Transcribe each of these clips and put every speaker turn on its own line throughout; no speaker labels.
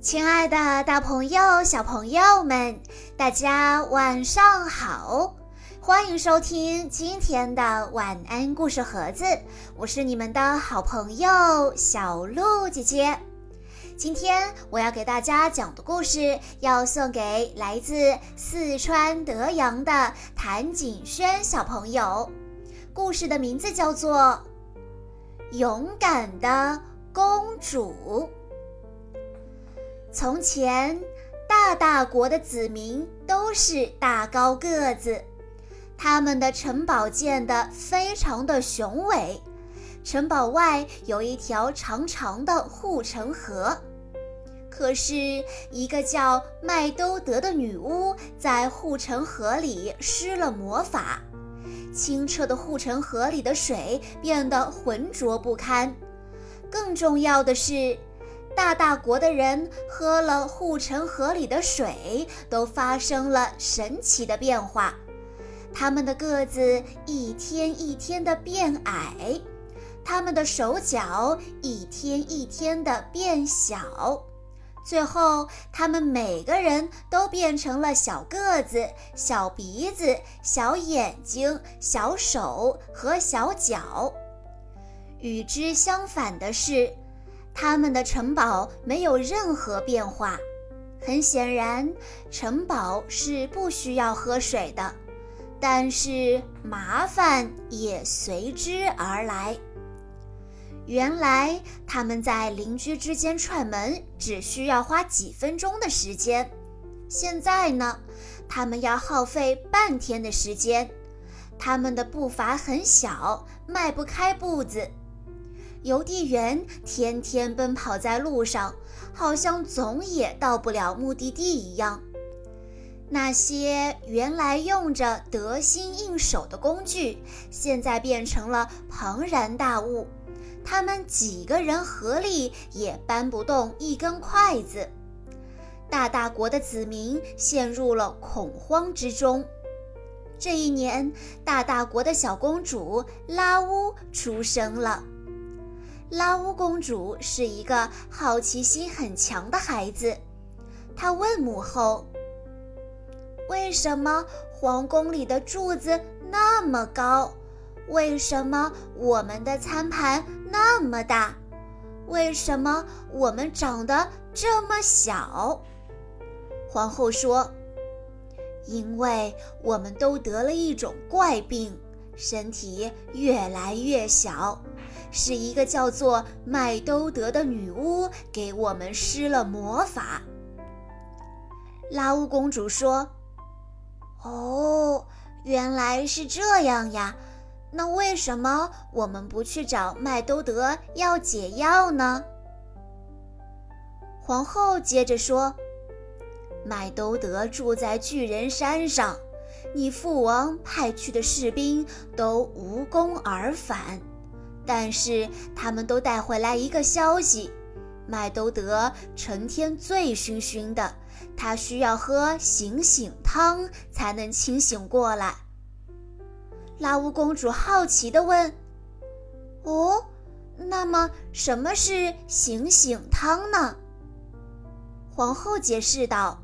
亲爱的，大朋友、小朋友们，大家晚上好！欢迎收听今天的晚安故事盒子，我是你们的好朋友小鹿姐姐。今天我要给大家讲的故事，要送给来自四川德阳的谭景轩小朋友。故事的名字叫做《勇敢的公主》。从前，大大国的子民都是大高个子，他们的城堡建得非常的雄伟。城堡外有一条长长的护城河，可是，一个叫麦兜德的女巫在护城河里施了魔法，清澈的护城河里的水变得浑浊不堪。更重要的是。大大国的人喝了护城河里的水，都发生了神奇的变化。他们的个子一天一天的变矮，他们的手脚一天一天的变小，最后他们每个人都变成了小个子、小鼻子、小眼睛、小手和小脚。与之相反的是。他们的城堡没有任何变化，很显然，城堡是不需要喝水的，但是麻烦也随之而来。原来他们在邻居之间串门只需要花几分钟的时间，现在呢，他们要耗费半天的时间。他们的步伐很小，迈不开步子。邮递员天天奔跑在路上，好像总也到不了目的地一样。那些原来用着得心应手的工具，现在变成了庞然大物，他们几个人合力也搬不动一根筷子。大大国的子民陷入了恐慌之中。这一年，大大国的小公主拉乌出生了。拉乌公主是一个好奇心很强的孩子，她问母后：“为什么皇宫里的柱子那么高？为什么我们的餐盘那么大？为什么我们长得这么小？”皇后说：“因为我们都得了一种怪病，身体越来越小。”是一个叫做麦兜德的女巫给我们施了魔法。拉乌公主说：“哦，原来是这样呀！那为什么我们不去找麦兜德要解药呢？”皇后接着说：“麦兜德住在巨人山上，你父王派去的士兵都无功而返。”但是他们都带回来一个消息：麦兜德成天醉醺醺的，他需要喝醒醒汤才能清醒过来。拉乌公主好奇地问：“哦，那么什么是醒醒汤呢？”皇后解释道：“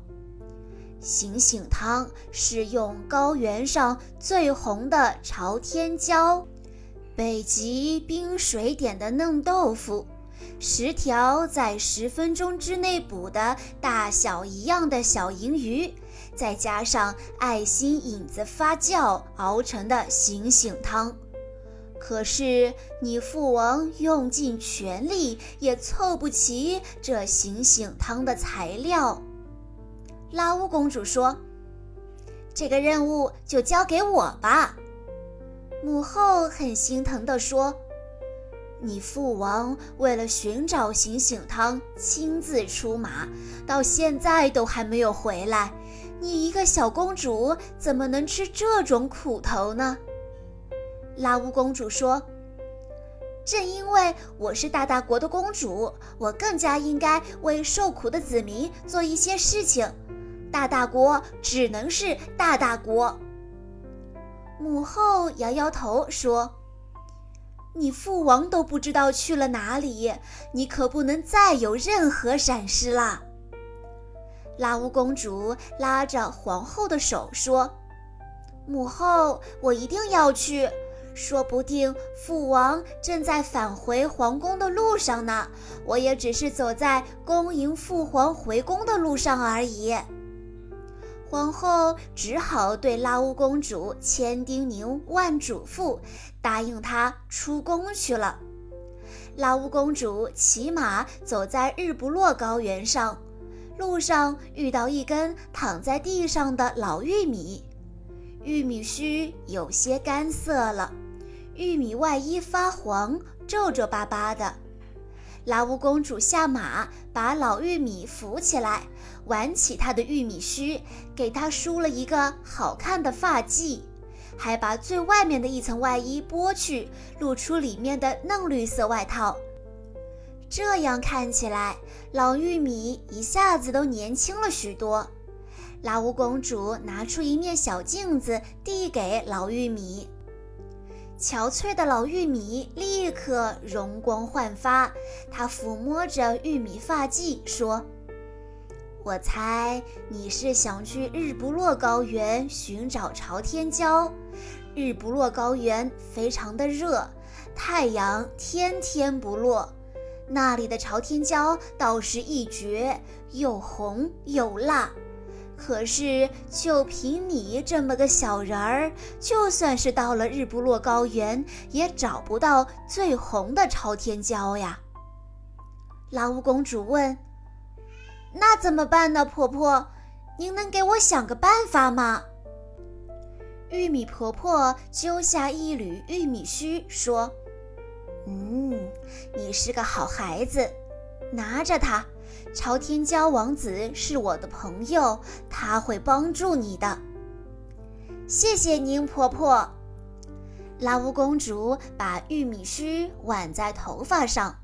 醒醒汤是用高原上最红的朝天椒。”北极冰水点的嫩豆腐，十条在十分钟之内捕的大小一样的小银鱼，再加上爱心影子发酵熬成的醒醒汤。可是你父王用尽全力也凑不齐这醒醒汤的材料。拉乌公主说：“这个任务就交给我吧。”母后很心疼地说：“你父王为了寻找醒醒汤，亲自出马，到现在都还没有回来。你一个小公主，怎么能吃这种苦头呢？”拉乌公主说：“正因为我是大大国的公主，我更加应该为受苦的子民做一些事情。大大国只能是大大国。”母后摇摇头说：“你父王都不知道去了哪里，你可不能再有任何闪失啦。”拉乌公主拉着皇后的手说：“母后，我一定要去。说不定父王正在返回皇宫的路上呢。我也只是走在恭迎父皇回宫的路上而已。”皇后只好对拉乌公主千叮咛万嘱咐，答应她出宫去了。拉乌公主骑马走在日不落高原上，路上遇到一根躺在地上的老玉米，玉米须有些干涩了，玉米外衣发黄，皱皱巴巴的。拉乌公主下马，把老玉米扶起来，挽起她的玉米须，给她梳了一个好看的发髻，还把最外面的一层外衣剥去，露出里面的嫩绿色外套。这样看起来，老玉米一下子都年轻了许多。拉乌公主拿出一面小镜子，递给老玉米。憔悴的老玉米立刻容光焕发，他抚摸着玉米发髻说：“我猜你是想去日不落高原寻找朝天椒。日不落高原非常的热，太阳天天不落，那里的朝天椒倒是一绝，又红又辣。”可是，就凭你这么个小人儿，就算是到了日不落高原，也找不到最红的朝天椒呀。拉巫公主问：“那怎么办呢，婆婆？您能给我想个办法吗？”玉米婆婆揪下一缕玉米须，说：“嗯，你是个好孩子，拿着它。”朝天椒王子是我的朋友，他会帮助你的。谢谢您，婆婆。拉乌公主把玉米须挽在头发上。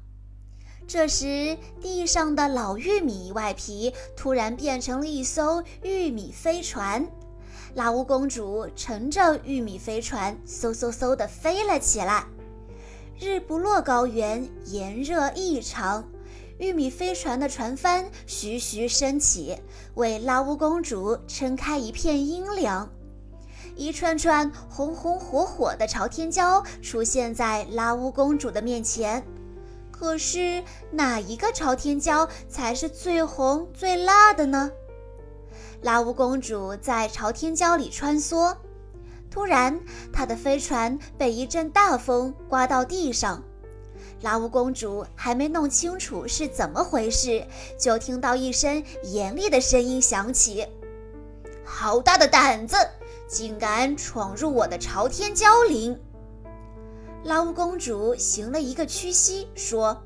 这时，地上的老玉米外皮突然变成了一艘玉米飞船。拉乌公主乘着玉米飞船，嗖嗖嗖地飞了起来。日不落高原炎热异常。玉米飞船的船帆徐徐升起，为拉乌公主撑开一片阴凉。一串串红红火火的朝天椒出现在拉乌公主的面前。可是，哪一个朝天椒才是最红最辣的呢？拉乌公主在朝天椒里穿梭，突然，她的飞船被一阵大风刮到地上。拉乌公主还没弄清楚是怎么回事，就听到一声严厉的声音响起：“好大的胆子，竟敢闯入我的朝天椒林！”拉乌公主行了一个屈膝，说：“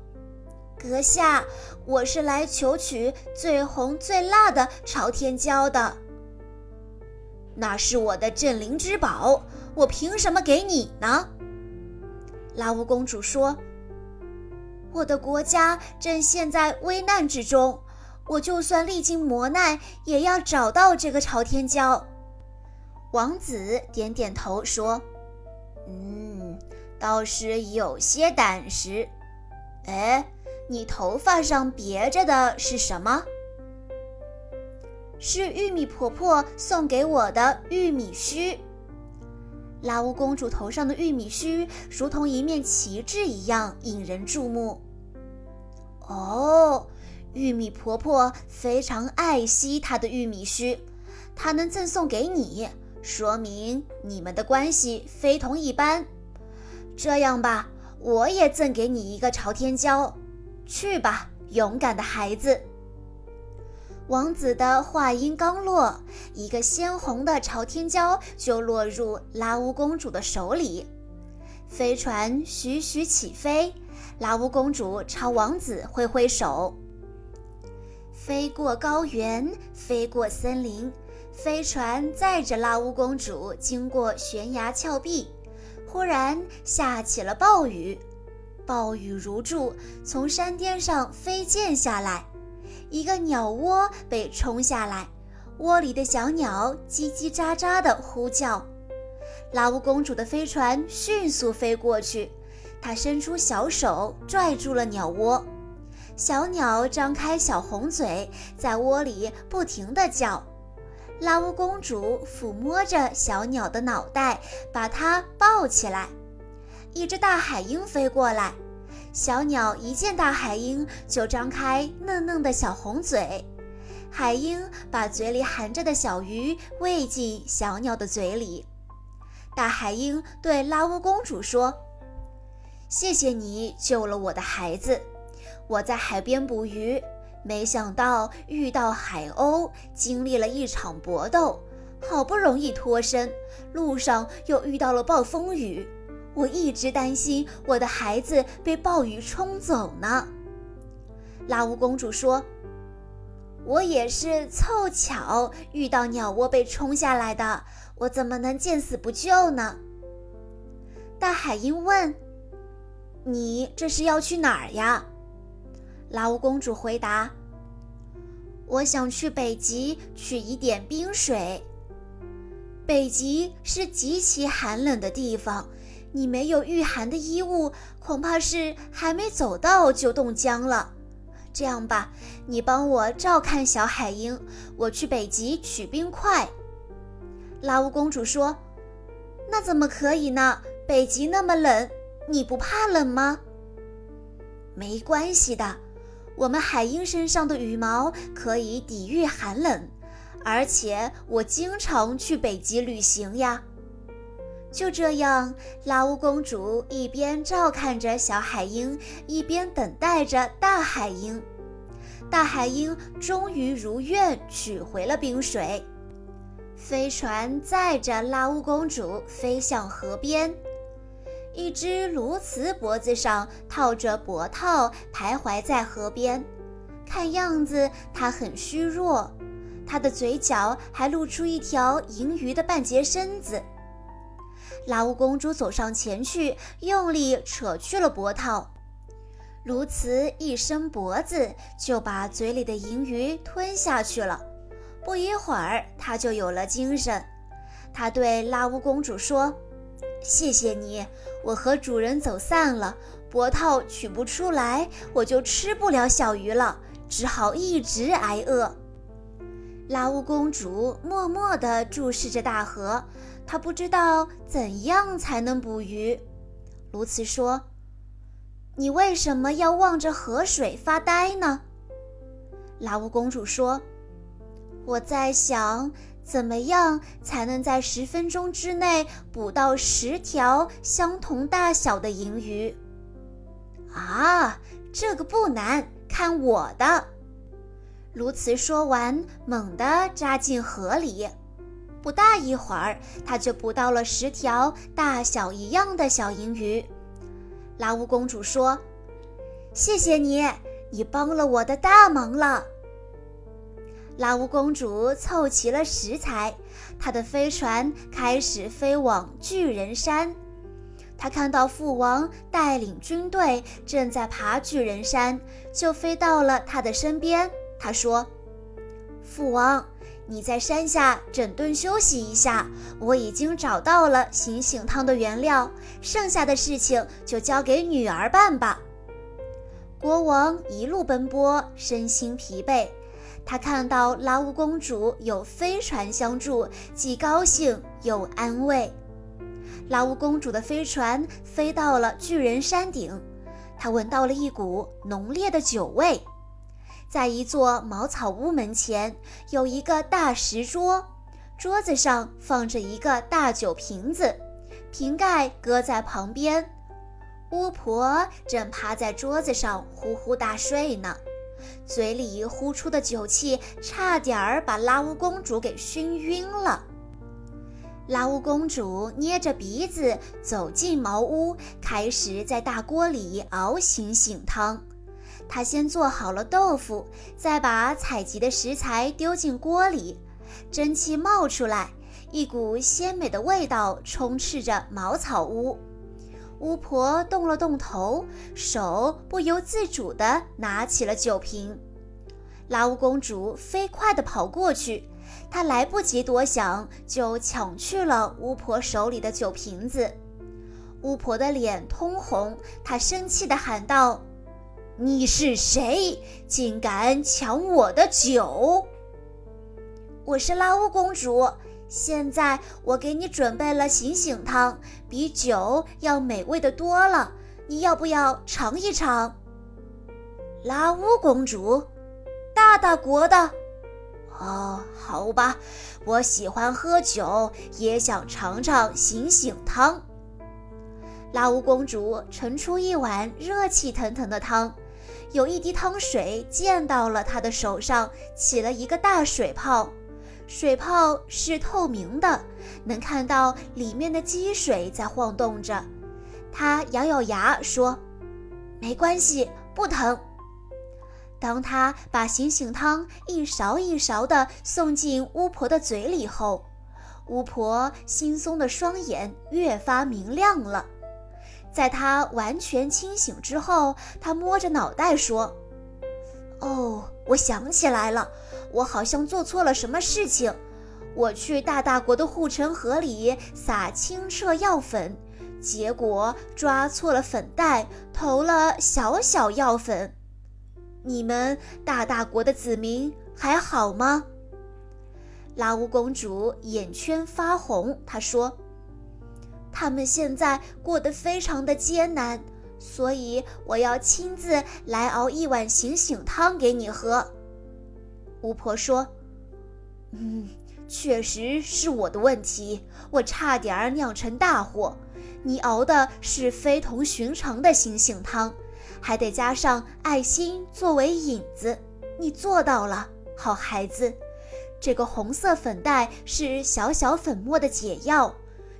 阁下，我是来求取最红最辣的朝天椒的。那是我的镇灵之宝，我凭什么给你呢？”拉乌公主说。我的国家正陷在危难之中，我就算历经磨难，也要找到这个朝天椒。王子点点头说：“，倒是有些胆识。哎，你头发上别着的是什么？是玉米婆婆送给我的玉米须。拉乌公主头上的玉米须如同一面旗帜一样引人注目。”哦，玉米婆婆非常爱惜她的玉米须，她能赠送给你，说明你们的关系非同一般。这样吧，我也赠给你一个朝天椒，去吧，勇敢的孩子。王子的话音刚落，一个鲜红的朝天椒就落入拉乌公主的手里，飞船徐徐起飞。拉乌公主朝王子挥挥手，飞过高原，飞过森林，飞船载着拉乌公主经过悬崖峭壁。忽然下起了暴雨，暴雨如注，从山巅上飞溅下来。一个鸟窝被冲下来，窝里的小鸟叽叽喳喳地呼叫。拉乌公主的飞船迅速飞过去。她伸出小手拽住了鸟窝，小鸟张开小红嘴，在窝里不停地叫。拉乌公主抚摸着小鸟的脑袋，把它抱起来。一只大海鹰飞过来，小鸟一见大海鹰就张开嫩嫩的小红嘴。海鹰把嘴里含着的小鱼喂进小鸟的嘴里。大海鹰对拉乌公主说：“谢谢你救了我的孩子。我在海边捕鱼，没想到遇到海鸥，经历了一场搏斗，好不容易脱身，路上又遇到了暴风雨。我一直担心我的孩子被暴雨冲走呢。”拉乌公主说。我也是凑巧遇到鸟窝被冲下来的，我怎么能见死不救呢？大海鹰问：“你这是要去哪儿呀？”拉乌公主回答：“我想去北极取一点冰水。北极是极其寒冷的地方，你没有御寒的衣物，恐怕是还没走到就冻僵了。”这样吧，你帮我照看小海鹰，我去北极取冰块。拉乌公主说：“那怎么可以呢？北极那么冷，你不怕冷吗？”没关系的，我们海鹰身上的羽毛可以抵御寒冷，而且我经常去北极旅行呀。就这样，拉乌公主一边照看着小海鹰，一边等待着大海鹰。大海鹰终于如愿取回了冰水。飞船载着拉乌公主飞向河边，一只鸬鹚脖子上套着脖套，徘徊在河边。看样子它很虚弱，它的嘴角还露出一条银鱼的半截身子。拉乌公主走上前去，用力扯去了脖套。鸬鹚一伸脖子，就把嘴里的银鱼吞下去了。不一会儿，它就有了精神。它对拉乌公主说：“谢谢你，我和主人走散了，脖套取不出来，我就吃不了小鱼了，只好一直挨饿。”拉乌公主默默地注视着大河。她不知道怎样才能捕鱼。鸬鹚说：“你为什么要望着河水发呆呢？”拉乌公主说：“我在想，怎么样才能在十分钟之内捕到十条相同大小的银鱼？”啊，这个不难，看我的！鸬鹚说完，猛地扎进河里。不大一会儿，他就捕到了十条大小一样的小银鱼。拉乌公主说：“谢谢你，你帮了我的大忙了。”拉乌公主凑齐了食材，她的飞船开始飞往巨人山。她看到父王带领军队正在爬巨人山，就飞到了他的身边。她说：“父王。”你在山下整顿休息一下，我已经找到了醒醒汤的原料，剩下的事情就交给女儿办吧。国王一路奔波，身心疲惫，他看到拉乌公主有飞船相助，既高兴又安慰。拉乌公主的飞船飞到了巨人山顶，她闻到了一股浓烈的酒味。在一座茅草屋门前，有一个大石桌，桌子上放着一个大酒瓶子，瓶盖搁在旁边。巫婆正趴在桌子上呼呼大睡呢，嘴里呼出的酒气差点儿把拉乌公主给熏晕了。拉乌公主捏着鼻子走进茅屋，开始在大锅里熬醒醒汤。他先做好了豆腐，再把采集的食材丢进锅里，蒸汽冒出来，一股鲜美的味道充斥着茅草屋。巫婆动了动头，手不由自主地拿起了酒瓶。拉乌公主飞快地跑过去，她来不及多想，就抢去了巫婆手里的酒瓶子。巫婆的脸通红，她生气地喊道。你是谁？竟敢抢我的酒？我是拉乌公主。现在我给你准备了醒醒汤，比酒要美味的多了。你要不要尝一尝？拉乌公主，大大国的。哦，好吧，我喜欢喝酒，也想尝尝醒醒汤。拉乌公主盛出一碗热气腾腾的汤，有一滴汤水溅到了她的手上，起了一个大水泡。水泡是透明的，能看到里面的积水在晃动着。他咬咬牙说：“没关系，不疼。”当他把醒醒汤一勺一勺地送进巫婆的嘴里后，巫婆惺忪的双眼越发明亮了。在她完全清醒之后，她摸着脑袋说：“哦，我想起来了。”我好像做错了什么事情。我去大大国的护城河里撒清澈药粉，结果抓错了粉袋，投了小小药粉。你们大大国的子民还好吗？拉乌公主眼圈发红，她说：“他们现在过得非常的艰难，所以我要亲自来熬一碗醒醒汤给你喝。”巫婆说：“嗯，确实是我的问题，我差点儿酿成大祸。你熬的是非同寻常的醒醒汤，还得加上爱心作为引子，你做到了，好孩子。这个红色粉袋是小小粉末的解药，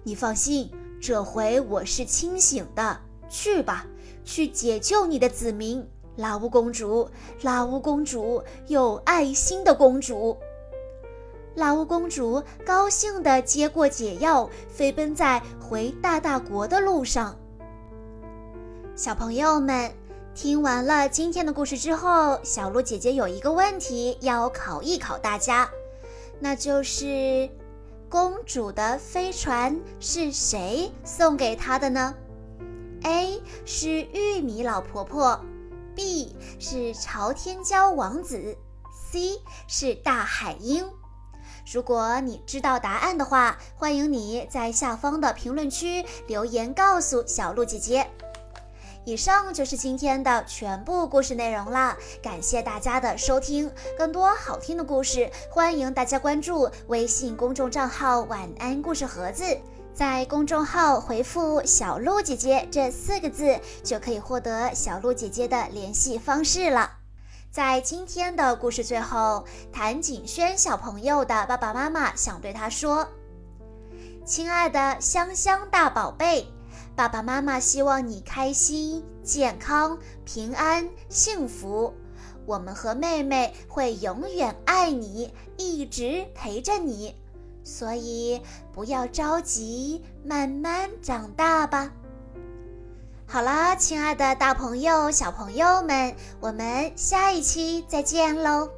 你放心，这回我是清醒的。去吧，去解救你的子民。”拉乌公主，拉乌公主，有爱心的公主。拉乌公主高兴地接过解药，飞奔在回大大国的路上。小朋友们，听完了今天的故事之后，小鹿姐姐有一个问题要考一考大家，那就是公主的飞船是谁送给她的呢？A 是玉米老婆婆。B 是朝天椒王子，C 是大海鹰。如果你知道答案的话，欢迎你在下方的评论区留言告诉小鹿姐姐。以上就是今天的全部故事内容了，感谢大家的收听。更多好听的故事，欢迎大家关注微信公众账号“晚安故事盒子”。在公众号回复“小鹿姐姐”这四个字，就可以获得小鹿姐姐的联系方式了。在今天的故事最后，谭景轩小朋友的爸爸妈妈想对他说：“亲爱的香香大宝贝，爸爸妈妈希望你开心、健康、平安、幸福。我们和妹妹会永远爱你，一直陪着你。”所以不要着急，慢慢长大吧。好啦，亲爱的大朋友、小朋友们，我们下一期再见喽。